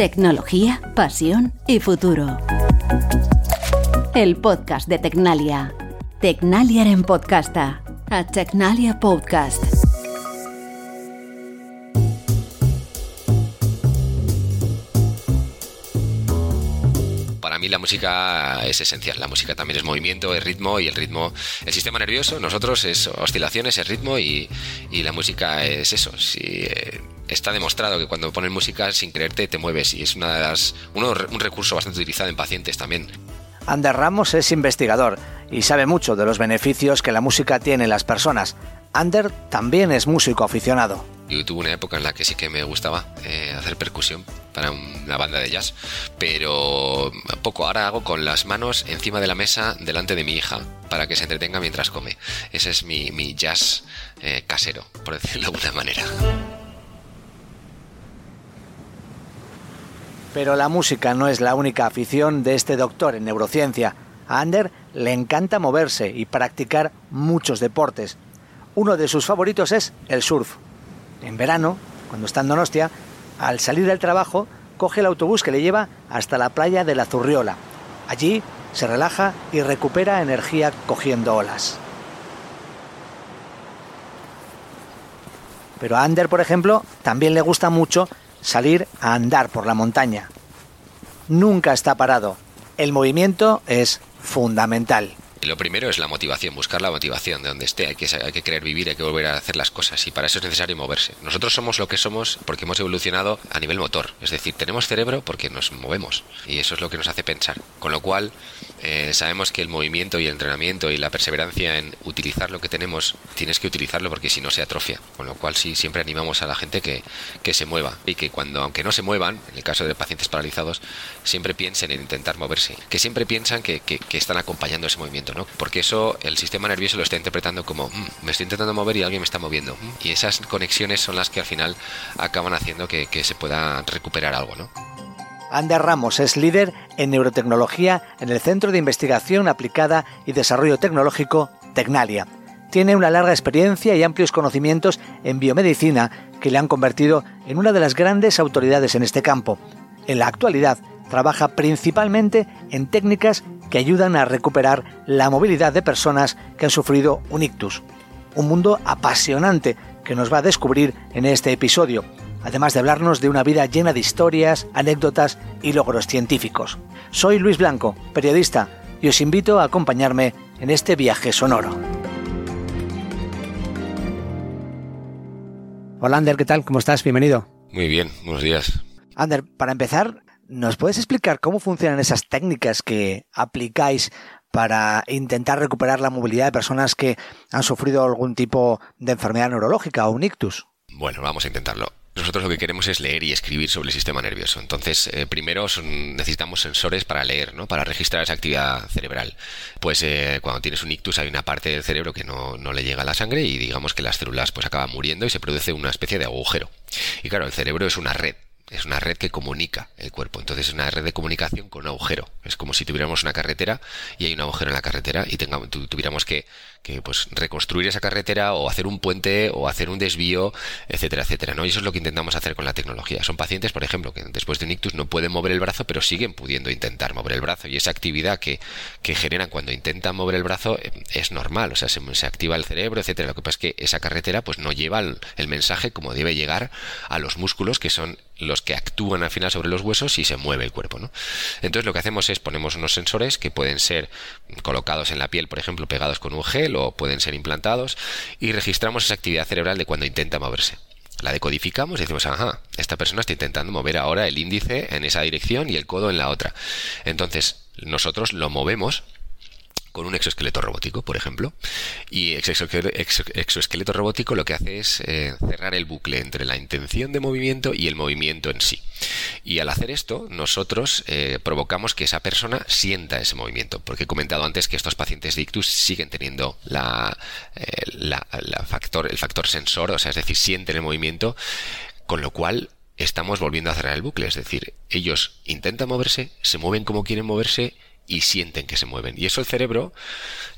Tecnología, pasión y futuro. El podcast de Tecnalia. Tecnalia en podcasta. A Tecnalia Podcast. Para mí la música es esencial. La música también es movimiento, es ritmo y el ritmo, el sistema nervioso, nosotros es oscilaciones, es ritmo y, y la música es eso. Si, eh, está demostrado que cuando pones música sin creerte te mueves y es una de las, uno, un recurso bastante utilizado en pacientes también. Ander Ramos es investigador y sabe mucho de los beneficios que la música tiene en las personas. Ander también es músico aficionado. Yo tuve una época en la que sí que me gustaba eh, hacer percusión para una banda de jazz, pero poco. Ahora hago con las manos encima de la mesa delante de mi hija para que se entretenga mientras come. Ese es mi, mi jazz eh, casero, por decirlo de alguna manera. Pero la música no es la única afición de este doctor en neurociencia. A Ander le encanta moverse y practicar muchos deportes. Uno de sus favoritos es el surf. En verano, cuando está en Donostia, al salir del trabajo, coge el autobús que le lleva hasta la playa de la Zurriola. Allí se relaja y recupera energía cogiendo olas. Pero a Ander, por ejemplo, también le gusta mucho salir a andar por la montaña. Nunca está parado. El movimiento es fundamental. Lo primero es la motivación, buscar la motivación de donde esté. Hay que, hay que querer vivir, hay que volver a hacer las cosas y para eso es necesario moverse. Nosotros somos lo que somos porque hemos evolucionado a nivel motor. Es decir, tenemos cerebro porque nos movemos y eso es lo que nos hace pensar. Con lo cual, eh, sabemos que el movimiento y el entrenamiento y la perseverancia en utilizar lo que tenemos, tienes que utilizarlo porque si no se atrofia. Con lo cual, sí, siempre animamos a la gente que, que se mueva y que cuando, aunque no se muevan, en el caso de pacientes paralizados, siempre piensen en intentar moverse. Que siempre piensan que, que, que están acompañando ese movimiento porque eso el sistema nervioso lo está interpretando como mm, me estoy intentando mover y alguien me está moviendo. Mm, y esas conexiones son las que al final acaban haciendo que, se pueda recuperar algo, ¿no? Ander Ramos es líder en neurotecnología en el Centro de Investigación Aplicada y Desarrollo Tecnológico Tecnalia. Tiene una larga experiencia y amplios conocimientos en biomedicina que le han convertido en una de las grandes autoridades en este campo. En la actualidad trabaja principalmente en técnicas que ayudan a recuperar la movilidad de personas que han sufrido un ictus. Un mundo apasionante que nos va a descubrir en este episodio, además de hablarnos de una vida llena de historias, anécdotas y logros científicos. Soy Luis Blanco, periodista, y os invito a acompañarme en este viaje sonoro. Hola Ander, ¿qué tal? ¿Cómo estás? Bienvenido. Muy bien, buenos días. Ander, para empezar, ¿Nos puedes explicar cómo funcionan esas técnicas que aplicáis para intentar recuperar la movilidad de personas que han sufrido algún tipo de enfermedad neurológica o un ictus? Bueno, vamos a intentarlo. Nosotros lo que queremos es leer y escribir sobre el sistema nervioso. Entonces, eh, primero necesitamos sensores para leer, ¿no? Para registrar esa actividad cerebral. Pues eh, cuando tienes un ictus hay una parte del cerebro que no, no, le llega a la sangre y digamos que las células pues acaban muriendo y se produce una especie de agujero. Y claro, el cerebro es una red es una red que comunica el cuerpo. Entonces es una red de comunicación con un agujero. Es como si tuviéramos una carretera y hay un agujero en la carretera y tengamos, tuviéramos que, que pues reconstruir esa carretera o hacer un puente o hacer un desvío, etcétera, etcétera. ¿no? Y eso es lo que intentamos hacer con la tecnología. Son pacientes, por ejemplo, que después de un ictus no pueden mover el brazo, pero siguen pudiendo intentar mover el brazo. Y esa actividad que, que generan cuando intentan mover el brazo eh, es normal. O sea, se, activa el cerebro, etcétera. Lo que pasa es que esa carretera pues no lleva el, el mensaje como debe llegar a los músculos que son los que actúan al final sobre los huesos y se mueve el cuerpo. ¿no? Entonces lo que hacemos es ponemos unos sensores que pueden ser colocados en la piel, por ejemplo, pegados con un gel o pueden ser implantados y registramos esa actividad cerebral de cuando intenta moverse. La decodificamos y decimos, ajá, esta persona está intentando mover ahora el índice en esa dirección y el codo en la otra. Entonces, nosotros lo movemos con un exoesqueleto robótico, por ejemplo. Y exoesqueleto robótico lo que hace es eh, cerrar el bucle entre la intención de movimiento y el movimiento en sí. Y al hacer esto, nosotros eh, provocamos que esa persona sienta ese movimiento, porque he comentado antes que estos pacientes de ictus siguen teniendo la, eh, factor, el factor sensor, o sea, es decir, sienten el movimiento, con lo cual estamos volviendo a cerrar el bucle, es decir, ellos intentan moverse, se mueven como quieren moverse, y sienten que se mueven. Y eso el cerebro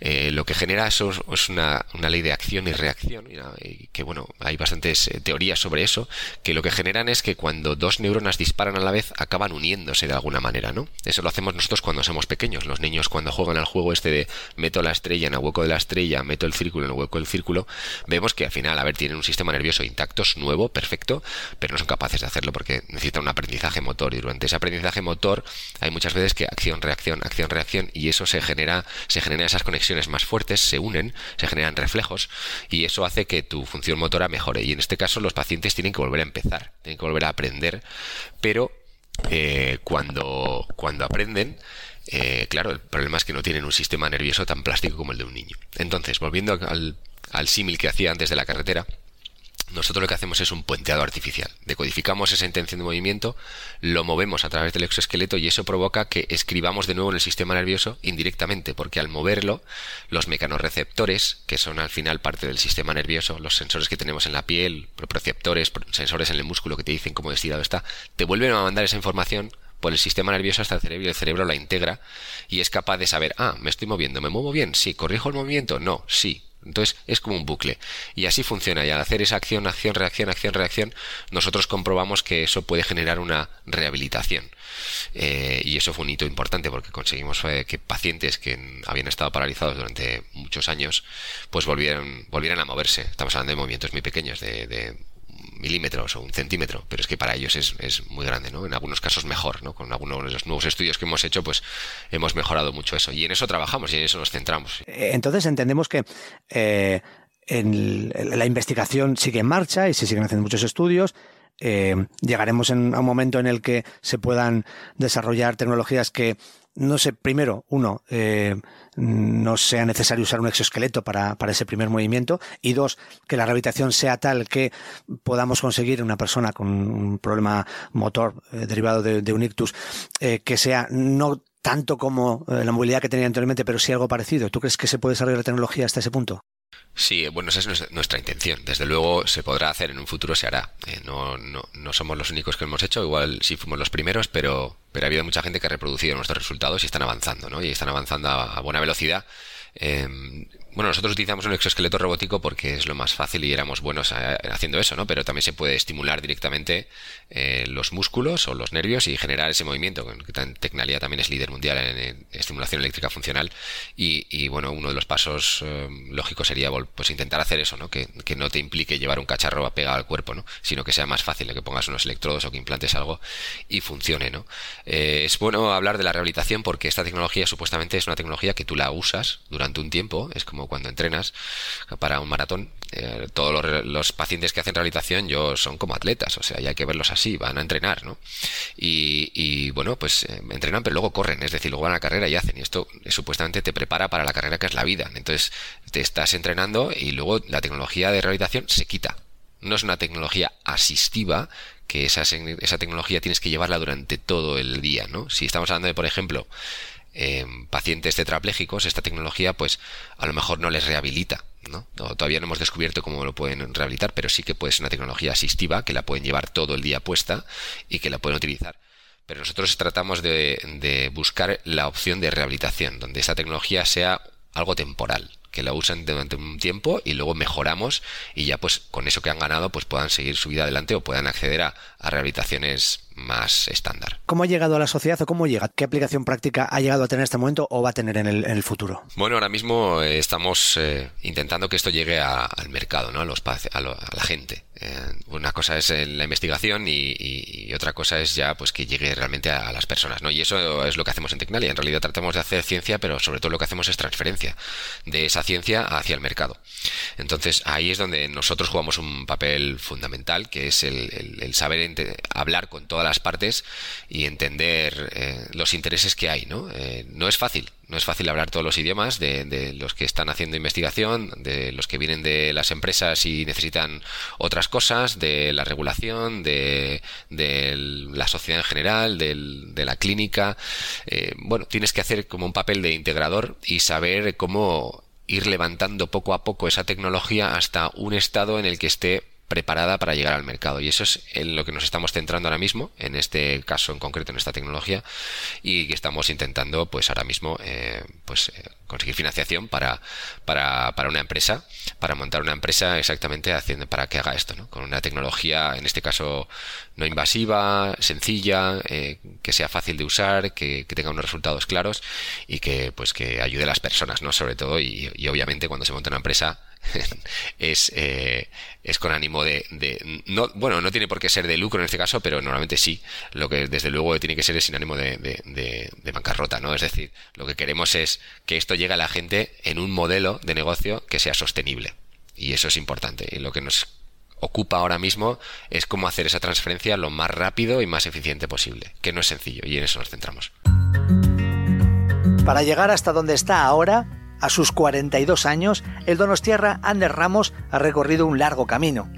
eh, lo que genera eso es una, ley de acción y reacción, y que bueno, hay bastantes eh, teorías sobre eso, que lo que generan es que cuando dos neuronas disparan a la vez acaban uniéndose de alguna manera, ¿no? Eso lo hacemos nosotros cuando somos pequeños. Los niños cuando juegan al juego este de meto la estrella en el hueco de la estrella, meto el círculo en el hueco del círculo, vemos que al final, a ver, tienen un sistema nervioso intacto, es nuevo, perfecto, pero no son capaces de hacerlo porque necesitan un aprendizaje motor y durante ese aprendizaje motor hay muchas veces que acción, reacción, acción, reacción y eso se genera, se generan esas conexiones más fuertes, se unen, se generan reflejos y eso hace que tu función motora mejore. Y en este caso los pacientes tienen que volver a empezar, tienen que volver a aprender, pero eh, cuando, cuando aprenden, eh, claro, el problema es que no tienen un sistema nervioso tan plástico como el de un niño. Entonces, volviendo al, al símil que hacía antes de la carretera, nosotros lo que hacemos es un puenteado artificial. Decodificamos esa intención de movimiento, lo movemos a través del exoesqueleto y eso provoca que escribamos de nuevo en el sistema nervioso indirectamente, porque al moverlo, los mecanorreceptores, que son al final parte del sistema nervioso, los sensores que tenemos en la piel, proprioceptores, sensores en el músculo que te dicen cómo estirado está, te vuelven a mandar esa información por el sistema nervioso hasta el cerebro y el cerebro la integra y es capaz de saber, ah, me estoy moviendo, me muevo bien, sí, corrijo el movimiento, no, sí, entonces es como un bucle. Y así funciona. Y al hacer esa acción, acción, reacción, acción, reacción, nosotros comprobamos que eso puede generar una rehabilitación. Eh, y eso fue un hito importante porque conseguimos eh, que pacientes que habían estado paralizados durante muchos años, pues volvieran, volvieran a moverse. Estamos hablando de movimientos muy pequeños, de milímetros o un centímetro, pero es que para ellos es, es, muy grande, ¿no? En algunos casos mejor, ¿no? Con algunos de los nuevos estudios que hemos hecho, pues hemos mejorado mucho eso. Y en eso trabajamos y en eso nos centramos. Eh, entonces entendemos que eh, en la investigación sigue en marcha y se siguen haciendo muchos estudios. Eh, llegaremos en, a un momento en el que se puedan desarrollar tecnologías que no sé, primero, uno, eh, no sea necesario usar un exoesqueleto para, para, ese primer movimiento, y dos, que la rehabilitación sea tal que podamos conseguir una persona con un problema motor eh, derivado de, un ictus, eh, que sea no tanto como la movilidad que tenía anteriormente, pero sí algo parecido. ¿Tú crees que se puede desarrollar la tecnología hasta ese punto? Sí, bueno, esa es nuestra intención. Desde luego se podrá hacer, en un futuro se hará. Eh, no, no, no, somos los únicos que lo hemos hecho, igual sí fuimos los primeros, pero, pero ha habido mucha gente que ha reproducido nuestros resultados y están avanzando, ¿no? Y están avanzando a, buena velocidad. Eh, bueno, nosotros utilizamos un exoesqueleto robótico porque es lo más fácil y éramos buenos haciendo eso, ¿no? Pero también se puede estimular directamente eh, los músculos o los nervios y generar ese movimiento. Tecnalia también es líder mundial en, estimulación eléctrica funcional y, bueno, uno de los pasos eh, lógicos sería pues intentar hacer eso, ¿no? Que, no te implique llevar un cacharro pegado al cuerpo, ¿no? Sino que sea más fácil que pongas unos electrodos o que implantes algo y funcione, ¿no? Eh, es bueno hablar de la rehabilitación porque esta tecnología supuestamente es una tecnología que tú la usas durante un tiempo, es como cuando entrenas para un maratón, eh, todos los, pacientes que hacen rehabilitación yo son como atletas, o sea, hay que verlos así, van a entrenar, ¿no? Y, bueno, pues eh, entrenan, pero luego corren, es decir, luego van a la carrera y hacen, y esto supuestamente te prepara para la carrera que es la vida. Entonces, te estás entrenando y luego la tecnología de rehabilitación se quita. No es una tecnología asistiva, que esa, esa tecnología tienes que llevarla durante todo el día, ¿no? Si estamos hablando de, por ejemplo, pacientes tetraplégicos, esta tecnología pues a lo mejor no les rehabilita. ¿no? Todavía no hemos descubierto cómo lo pueden rehabilitar, pero sí que puede ser una tecnología asistiva que la pueden llevar todo el día puesta y que la pueden utilizar. Pero nosotros tratamos de, buscar la opción de rehabilitación, donde esta tecnología sea algo temporal, que la usen durante un tiempo y luego mejoramos y ya pues con eso que han ganado pues puedan seguir su vida adelante o puedan acceder a rehabilitaciones más estándar. ¿Cómo ha llegado a la sociedad o cómo llega? ¿Qué aplicación práctica ha llegado a tener en este momento o va a tener en el, futuro? Bueno, ahora mismo eh, estamos eh, intentando que esto llegue al mercado, ¿no? a, los, a, la gente. Eh, una cosa es la investigación y, otra cosa es ya pues que llegue realmente a, las personas, ¿no? Y eso es lo que hacemos en Tecnalia. En realidad tratamos de hacer ciencia, pero sobre todo lo que hacemos es transferencia de esa ciencia hacia el mercado. Entonces ahí es donde nosotros jugamos un papel fundamental, que es el, saber hablar con todas las partes y entender eh, los intereses que hay, ¿no? Eh, no es fácil, no es fácil hablar todos los idiomas de, los que están haciendo investigación, de los que vienen de las empresas y necesitan otras cosas, de la regulación, de, la sociedad en general, de la clínica. Eh, bueno, tienes que hacer como un papel de integrador y saber cómo ir levantando poco a poco esa tecnología hasta un estado en el que esté preparada para llegar al mercado. Y eso es en lo que nos estamos centrando ahora mismo, en este caso en concreto, en esta tecnología, y que estamos intentando, pues ahora mismo, eh, pues eh, conseguir financiación para, para, para, una empresa, para montar una empresa exactamente haciendo para que haga esto, ¿no? Con una tecnología, en este caso, no invasiva, sencilla, eh, que sea fácil de usar, que, tenga unos resultados claros y que, pues, que ayude a las personas, ¿no? Sobre todo, y, y obviamente cuando se monta una empresa, es, eh, es con ánimo de, no, bueno, no tiene por qué ser de lucro en este caso, pero normalmente sí. Lo que desde luego tiene que ser es sin ánimo de, de, bancarrota, ¿no? Es decir, lo que queremos es que esto llegue a la gente en un modelo de negocio que sea sostenible. Y eso es importante. Y lo que nos ocupa ahora mismo es cómo hacer esa transferencia lo más rápido y más eficiente posible, que no es sencillo, y en eso nos centramos. Para llegar hasta donde está ahora, a sus 42 años, el donostiarra Ander Ramos ha recorrido un largo camino.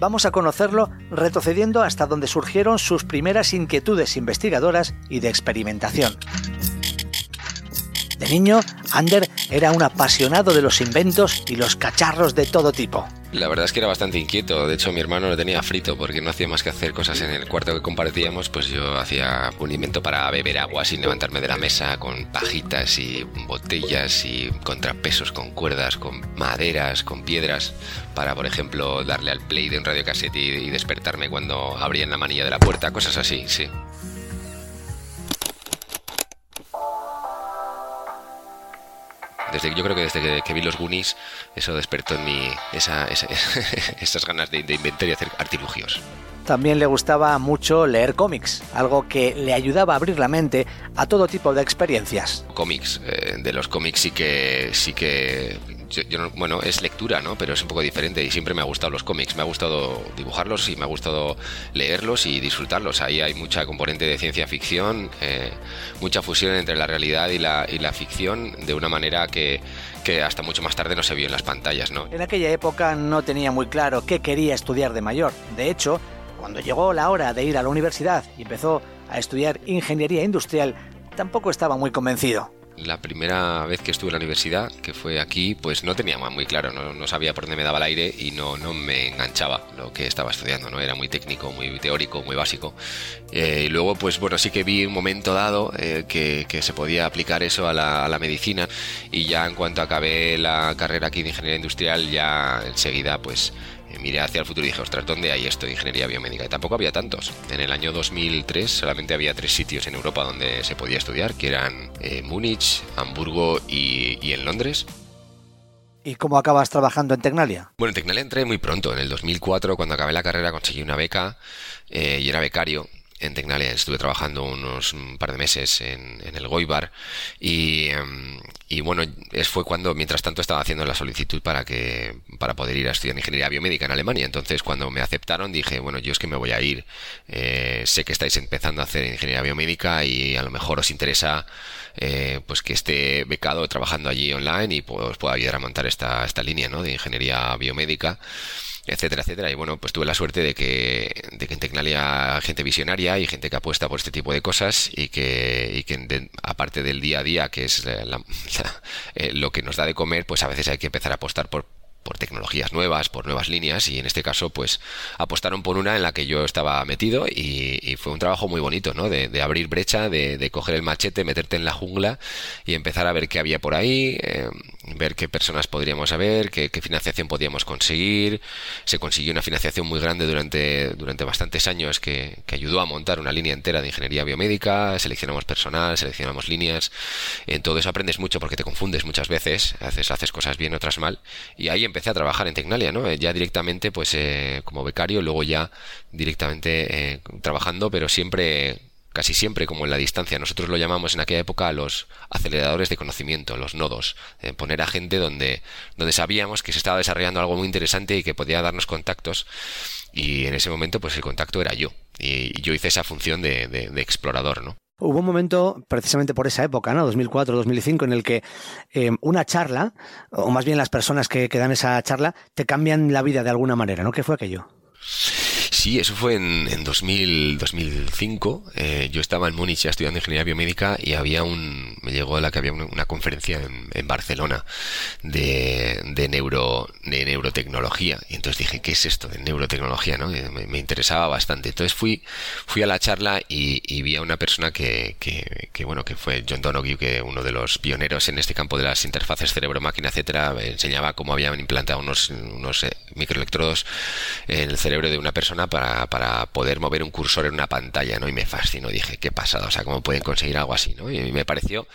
Vamos a conocerlo retrocediendo hasta donde surgieron sus primeras inquietudes investigadoras y de experimentación. De niño, Ander era un apasionado de los inventos y los cacharros de todo tipo. La verdad es que era bastante inquieto. De hecho, mi hermano lo tenía frito porque no hacía más que hacer cosas en el cuarto que compartíamos. Pues yo hacía un invento para beber agua sin levantarme de la mesa, con pajitas y botellas y contrapesos con cuerdas, con maderas, con piedras, para, por ejemplo, darle al play de un radiocassette y, y despertarme cuando abrían la manilla de la puerta, cosas así, sí. Desde, yo creo que desde que, vi los Goonies, eso despertó en mí esa, esas ganas de, de inventar y hacer artilugios. También le gustaba mucho leer cómics, algo que le ayudaba a abrir la mente a todo tipo de experiencias. Cómics, eh, de los cómics sí que sí que bueno, es lectura, ¿no? Pero es un poco diferente y siempre me ha gustado los cómics, me ha gustado dibujarlos y me ha gustado leerlos y disfrutarlos. Ahí hay mucha componente de ciencia ficción, eh, mucha fusión entre la realidad y la, y la ficción de una manera que, que hasta mucho más tarde no se vio en las pantallas, ¿no? En aquella época no tenía muy claro qué quería estudiar de mayor. De hecho, cuando llegó la hora de ir a la universidad y empezó a estudiar ingeniería industrial, tampoco estaba muy convencido la primera vez que estuve en la universidad, que fue aquí, pues no tenía muy claro, no, sabía por dónde me daba el aire y no, no me enganchaba lo que estaba estudiando, ¿no? Era muy técnico, muy teórico, muy básico. Eh, y luego, pues bueno, sí que vi un momento dado eh, que, se podía aplicar eso a la, a la, medicina y ya en cuanto acabé la carrera aquí de ingeniería industrial, ya enseguida pues miré hacia el futuro y dije, ostras, ¿dónde hay esto de ingeniería biomédica? Y tampoco había tantos. En el año 2003 solamente había tres sitios en Europa donde se podía estudiar, que eran eh, Múnich, Hamburgo y, en Londres. ¿Y cómo acabas trabajando en Tecnalia? Bueno, en Tecnalia entré muy pronto. En el 2004, cuando acabé la carrera, conseguí una beca eh, y era becario en Tecnalia. Estuve trabajando unos un par de meses en, el Goibar y, em, y bueno, fue cuando mientras tanto estaba haciendo la solicitud para que para poder ir a estudiar ingeniería biomédica en Alemania. Entonces cuando me aceptaron dije, bueno, yo es que me voy a ir. Eh, sé que estáis empezando a hacer ingeniería biomédica y a lo mejor os interesa eh, pues que esté becado trabajando allí online y pues pueda ayudar a montar esta, esta línea ¿no? de ingeniería biomédica etcétera, etcétera. Y bueno, pues tuve la suerte de que, de que en Tecnalia gente visionaria y gente que apuesta por este tipo de cosas y que, y que aparte del día a día, que es eh, lo que nos da de comer, pues a veces hay que empezar a apostar por por tecnologías nuevas, por nuevas líneas y en este caso pues apostaron por una en la que yo estaba metido y, fue un trabajo muy bonito, ¿no? De, abrir brecha, de, coger el machete, meterte en la jungla y empezar a ver qué había por ahí, eh, ver qué personas podríamos haber, qué, financiación podíamos conseguir. Se consiguió una financiación muy grande durante, durante bastantes años que, que ayudó a montar una línea entera de ingeniería biomédica, seleccionamos personal, seleccionamos líneas, en todo eso aprendes mucho porque te confundes muchas veces, haces, haces cosas bien, otras mal y ahí empecé a trabajar en Tecnalia, ¿no? Eh, ya directamente, pues eh, como becario, luego ya directamente eh, trabajando, pero siempre, casi siempre como en la distancia. Nosotros lo llamamos en aquella época los aceleradores de conocimiento, los nodos. poner a gente donde, donde sabíamos que se estaba desarrollando algo muy interesante y que podía darnos contactos. Y en ese momento, pues el contacto era yo. Y, yo hice esa función de, de explorador, ¿no? Hubo un momento, precisamente por esa época, ¿no? 2004-2005, en el que eh, una charla, o más bien las personas que, que, dan esa charla, te cambian la vida de alguna manera, ¿no? ¿Qué fue aquello? Sí, eso fue en, en 2000, 2005. Eh, yo estaba en Múnich ya estudiando ingeniería biomédica y había un, me llegó la que había una, conferencia en, Barcelona de, de, neuro, de neurotecnología. Y entonces dije, ¿qué es esto de neurotecnología? ¿no? Me, me interesaba bastante. Entonces fui, fui a la charla y, y vi a una persona que, que, que, bueno, que fue John Donoghue, que uno de los pioneros en este campo de las interfaces cerebro-máquina, etcétera, enseñaba cómo habían implantado unos, unos eh, microelectrodos en el cerebro de una persona para, para, poder mover un cursor en una pantalla, ¿no? Y me fascinó, dije, qué pasado, o sea, cómo pueden conseguir algo así, ¿no? Y me pareció,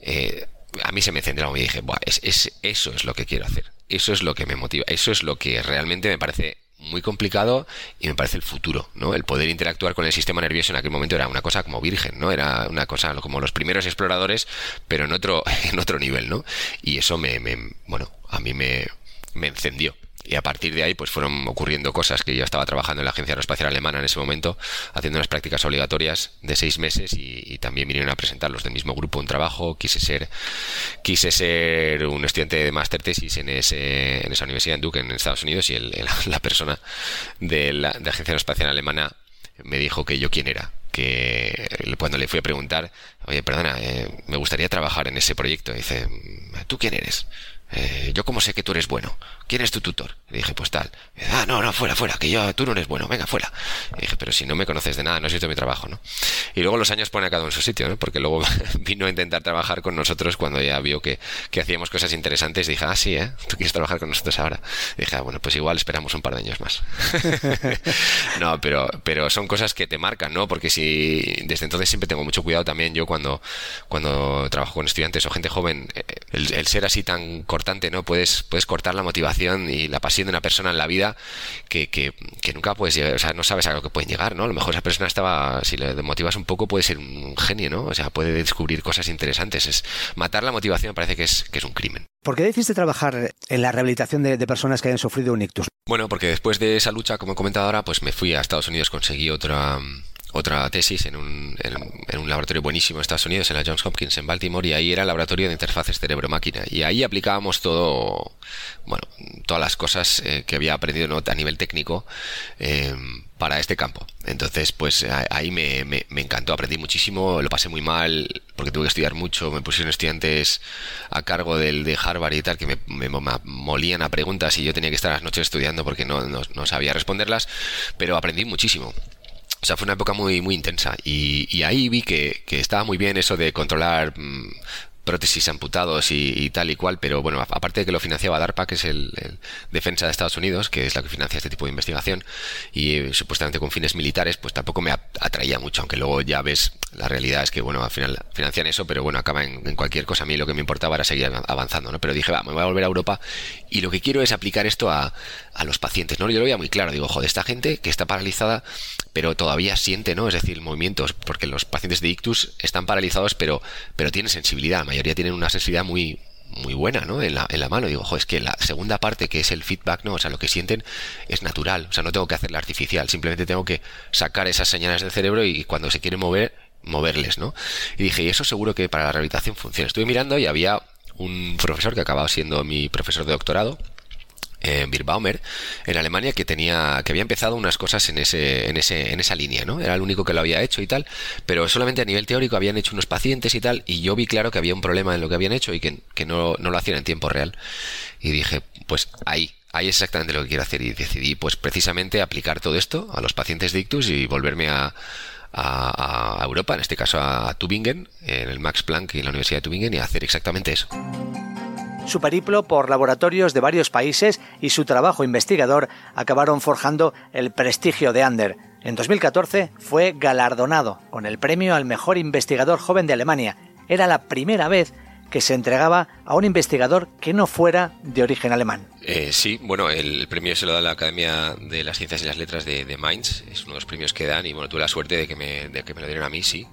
eh, a mí se me encendió y dije, Buah, es, es, eso es lo que quiero hacer, eso es lo que me motiva, eso es lo que realmente me parece muy complicado y me parece el futuro, ¿no? El poder interactuar con el sistema nervioso en aquel momento era una cosa como virgen, ¿no? Era una cosa como los primeros exploradores, pero en otro, en otro nivel, ¿no? Y eso me, me bueno, a mí me, me encendió y a partir de ahí pues fueron ocurriendo cosas que yo estaba trabajando en la Agencia Aeroespacial Alemana en ese momento, haciendo unas prácticas obligatorias de seis meses y, también vinieron a presentar los del mismo grupo un trabajo, quise ser quise ser un estudiante de máster tesis en, ese, en esa universidad en Duke en Estados Unidos y el, la persona de la, de Agencia Aeroespacial Alemana me dijo que yo quién era que cuando le fui a preguntar, oye, perdona, eh, me gustaría trabajar en ese proyecto, dice, ¿tú quién eres? Eh, yo cómo sé que tú eres bueno. ¿Quién es tu tutor? Le dije, pues tal. ah, no, no, fuera, fuera, que yo, tú no eres bueno, venga, fuera. Le dije, pero si no me conoces de nada, no has visto mi trabajo, ¿no? Y luego los años pone a cada uno en su sitio, ¿no? Porque luego vino a intentar trabajar con nosotros cuando ya vio que, que hacíamos cosas interesantes. dije, ah, sí, ¿eh? Tú quieres trabajar con nosotros ahora. dije, ah, bueno, pues igual esperamos un par de años más. no, pero, pero son cosas que te marcan, ¿no? Porque si desde entonces siempre tengo mucho cuidado también yo cuando, cuando trabajo con estudiantes o gente joven, eh, el, el ser así tan cortante, ¿no? Puedes, puedes cortar la motivación y la pasión de una persona en la vida que, que, nunca puedes llegar, o sea, no sabes a lo que pueden llegar, ¿no? A lo mejor esa persona estaba, si le motivas un poco, puede ser un genio, ¿no? O sea, puede descubrir cosas interesantes. Es matar la motivación parece que es, que es un crimen. ¿Por qué decidiste trabajar en la rehabilitación de, de, personas que hayan sufrido un ictus? Bueno, porque después de esa lucha, como he comentado ahora, pues me fui a Estados Unidos, conseguí otra otra tesis en un, en, un, laboratorio buenísimo en Estados Unidos, en la Johns Hopkins en Baltimore, y ahí era el laboratorio de interfaces cerebro-máquina. Y ahí aplicábamos todo, bueno, todas las cosas eh, que había aprendido ¿no? a nivel técnico eh, para este campo. Entonces, pues ahí me, me, encantó, aprendí muchísimo, lo pasé muy mal porque tuve que estudiar mucho, me pusieron estudiantes a cargo del de Harvard y tal que me, me, molían a preguntas y yo tenía que estar las noches estudiando porque no, no sabía responderlas, pero aprendí muchísimo. O sea, fue una época muy, muy intensa. Y, y ahí vi que, que, estaba muy bien eso de controlar mmm, prótesis amputados y, y, tal y cual, pero bueno, aparte de que lo financiaba DARPA, que es el, defensa de Estados Unidos, que es la que financia este tipo de investigación, y eh, supuestamente con fines militares, pues tampoco me atraía mucho, aunque luego ya ves, la realidad es que, bueno, al final financian eso, pero bueno, acaba en, cualquier cosa. A mí lo que me importaba era seguir avanzando, ¿no? Pero dije, va, me voy a volver a Europa y lo que quiero es aplicar esto a, a los pacientes, ¿no? Yo lo veía muy claro, digo, joder, esta gente que está paralizada, pero todavía siente, ¿no? Es decir, movimientos, porque los pacientes de ictus están paralizados, pero, pero tienen sensibilidad, mayoría tienen una sensibilidad muy, muy buena, ¿no? En la, en la mano. Digo, joder, es que la segunda parte, que es el feedback, ¿no? O sea, lo que sienten es natural. O sea, no tengo que hacerla artificial. Simplemente tengo que sacar esas señales del cerebro y cuando se quiere mover, moverles, ¿no? Y dije, y eso seguro que para la rehabilitación funciona. Estuve mirando y había un profesor que acababa siendo mi profesor de doctorado, eh, Birbaumer en Alemania que tenía que había empezado unas cosas en ese en ese en esa línea no era el único que lo había hecho y tal pero solamente a nivel teórico habían hecho unos pacientes y tal y yo vi claro que había un problema en lo que habían hecho y que, que no, no lo hacían en tiempo real. Y dije pues ahí ahí es exactamente lo que quiero hacer. Y decidí pues precisamente aplicar todo esto a los pacientes de ictus y volverme a a, Europa, en este caso a, Tübingen, en el Max Planck y la Universidad de Tübingen, y hacer exactamente eso. Su periplo por laboratorios de varios países y su trabajo investigador acabaron forjando el prestigio de Ander. En 2014 fue galardonado con el premio al mejor investigador joven de Alemania. Era la primera vez se entregaba a un investigador que no fuera de origen alemán. Eh, sí, bueno, el premio se lo da la Academia de las Ciencias y las Letras de, Mainz, es uno de los premios que dan y bueno, tuve la suerte de que me, de que me lo dieron a mí, sí.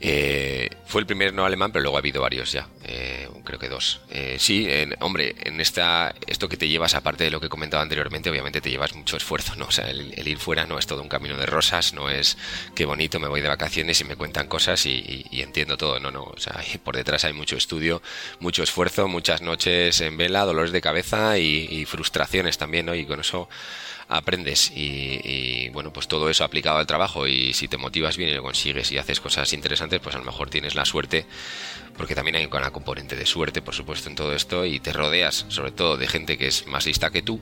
Eh, fue el primer no alemán, pero luego ha habido varios ya, eh, creo que dos. Sí, hombre, en esta, esto que te llevas, aparte de lo que comentaba anteriormente, obviamente te llevas mucho esfuerzo, ¿no? O sea, el, ir fuera no es todo un camino de rosas, no es qué bonito, me voy de vacaciones y me cuentan cosas y entiendo todo, no, no, o sea, por detrás hay mucho estudio mucho esfuerzo, muchas noches en vela, dolores de cabeza y, frustraciones también, ¿no? Y con eso aprendes. Y, bueno pues todo eso aplicado al trabajo. Y si te motivas bien y lo consigues y haces cosas interesantes pues a lo mejor tienes la suerte porque también hay una componente de suerte por supuesto en todo esto y te rodeas sobre todo de gente que es más lista que tú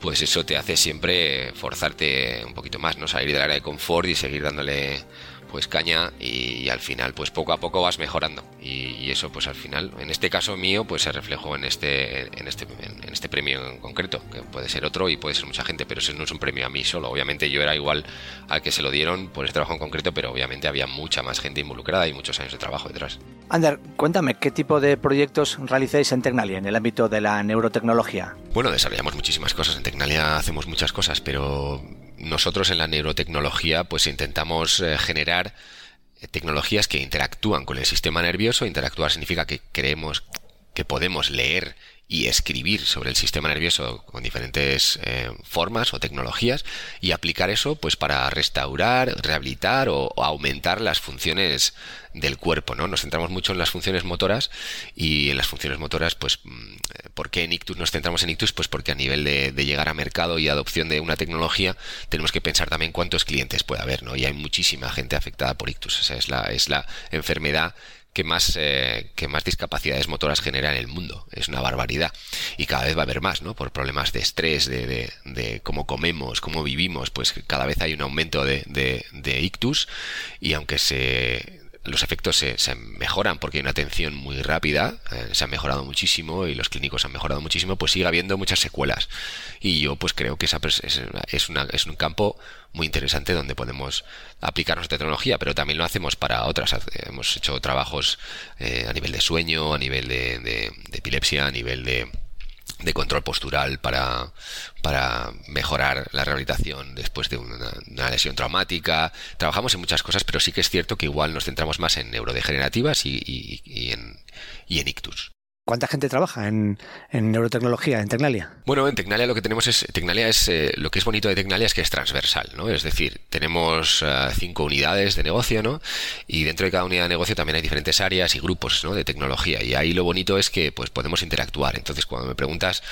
pues eso te hace siempre forzarte un poquito más no salir del área de confort y seguir dándole pues caña y, al final pues poco a poco vas mejorando. Y, eso pues al final en este caso mío pues se reflejó en este en este en este premio en concreto que puede ser otro y puede ser mucha gente pero ese no es un premio a mí solo. Obviamente yo era igual al que se lo dieron por este trabajo en concreto pero obviamente había mucha más gente involucrada y muchos años de trabajo detrás. Ander cuéntame qué tipo de proyectos realizáis en Tecnalia en el ámbito de la neurotecnología bueno desarrollamos muchísimas cosas. En Tecnalia hacemos muchas cosas pero nosotros en la neurotecnología pues intentamos eh, generar eh, tecnologías que interactúan con el sistema nervioso. Interactuar significa que creemos que podemos leer y escribir sobre el sistema nervioso con diferentes eh, formas o tecnologías y aplicar eso pues para restaurar, rehabilitar o, aumentar las funciones del cuerpo, ¿no? Nos centramos mucho en las funciones motoras y en las funciones motoras, pues, mm, ¿por qué en Ictus nos centramos en Ictus? Pues porque a nivel de, de llegar a mercado y adopción de una tecnología tenemos que pensar también cuántos clientes puede haber, ¿no? Y hay muchísima gente afectada por Ictus, esa es la, es la enfermedad que más, eh, que más discapacidades motoras genera en el mundo. Es una barbaridad. Y cada vez va a haber más, ¿no? Por problemas de estrés, de, de, de cómo comemos, cómo vivimos, pues cada vez hay un aumento de, de, de ictus. Y aunque se los efectos se, mejoran porque hay una atención muy rápida, eh, se ha mejorado muchísimo y los clínicos han mejorado muchísimo, pues sigue habiendo muchas secuelas. Y yo pues creo que esa es, es, una, es un campo muy interesante donde podemos aplicar nuestra tecnología, pero también lo hacemos para otras. Hemos hecho trabajos eh, a nivel de sueño, a nivel de epilepsia, a nivel de de control postural para, para mejorar la rehabilitación después de una, lesión traumática. Trabajamos en muchas cosas, pero sí que es cierto que igual nos centramos más en neurodegenerativas y, y, en, y en ictus. ¿Cuánta gente trabaja en, neurotecnología, en Tecnalia? Bueno, en Tecnalia lo que tenemos es, Tecnalia es, eh, lo que es bonito de Tecnalia es que es transversal, ¿no? Es decir, tenemos eh, cinco unidades de negocio, ¿no? Y dentro de cada unidad de negocio también hay diferentes áreas y grupos, ¿no? De tecnología. Y ahí lo bonito es que, pues, podemos interactuar. Entonces, cuando me preguntas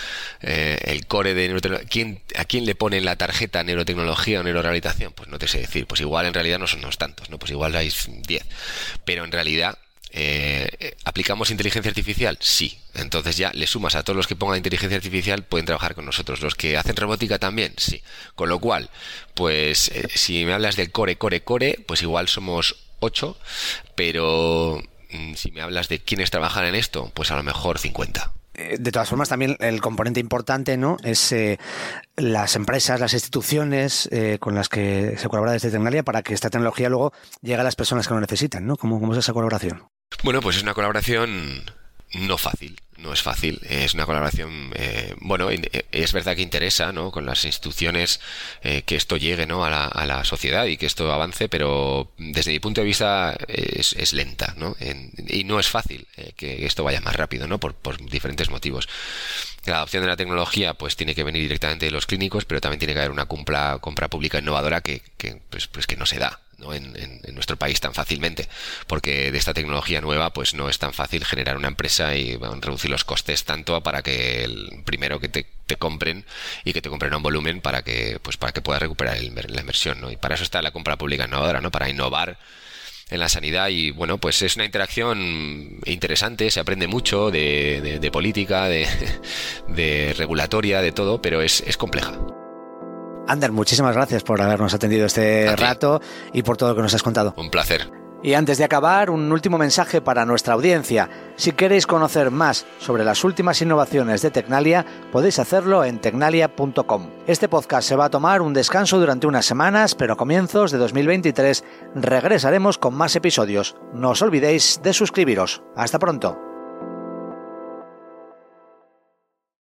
eh, el core de neurotecnología, ¿a quién le ponen la tarjeta neurotecnología o neurorehabilitación? Pues no te sé decir. Pues igual en realidad no son los tantos, ¿no? Pues igual hay 10. Pero en realidad eh, ¿Aplicamos inteligencia artificial? Sí. Entonces ya le sumas a todos los que pongan inteligencia artificial, pueden trabajar con nosotros. Los que hacen robótica también, sí. Con lo cual, pues eh, si me hablas del core, core, core, pues igual somos 8, pero mm, si me hablas de quiénes trabajan en esto, pues a lo mejor 50 eh, de todas formas, también el componente importante ¿no? es las empresas, las instituciones con las que se colabora desde Tecnalia para que esta tecnología luego llegue a las personas que lo necesitan. ¿no? ¿Cómo, cómo es esa colaboración? Bueno, pues es una colaboración no fácil, no es fácil. Es una colaboración, eh, bueno, eh, es verdad que interesa, ¿no? Con las instituciones eh, que esto llegue, ¿no? A la, sociedad y que esto avance, pero desde mi punto de vista es, es lenta, ¿no? y no es fácil que esto vaya más rápido, ¿no? Por, por diferentes motivos. La adopción de la tecnología, pues tiene que venir directamente de los clínicos, pero también tiene que haber una compra, compra pública innovadora que, que pues, pues que no se da, en, nuestro país tan fácilmente, porque de esta tecnología nueva pues no es tan fácil generar una empresa y reducir los costes tanto para que el primero que te, compren y que te compren un volumen para que pues para que puedas recuperar la inversión, ¿no? Y para eso está la compra pública innovadora, ¿no? Para innovar en la sanidad y bueno, pues es una interacción interesante, se aprende mucho de, política, de, de, regulatoria, de todo, pero es, es compleja. Ander, muchísimas gracias por habernos atendido este rato y por todo lo que nos has contado. Un placer. Y antes de acabar, un último mensaje para nuestra audiencia. Si queréis conocer más sobre las últimas innovaciones de Tecnalia, podéis hacerlo en tecnalia.com. Este podcast se va a tomar un descanso durante unas semanas, pero a comienzos de 2023 regresaremos con más episodios. No os olvidéis de suscribiros. Hasta pronto.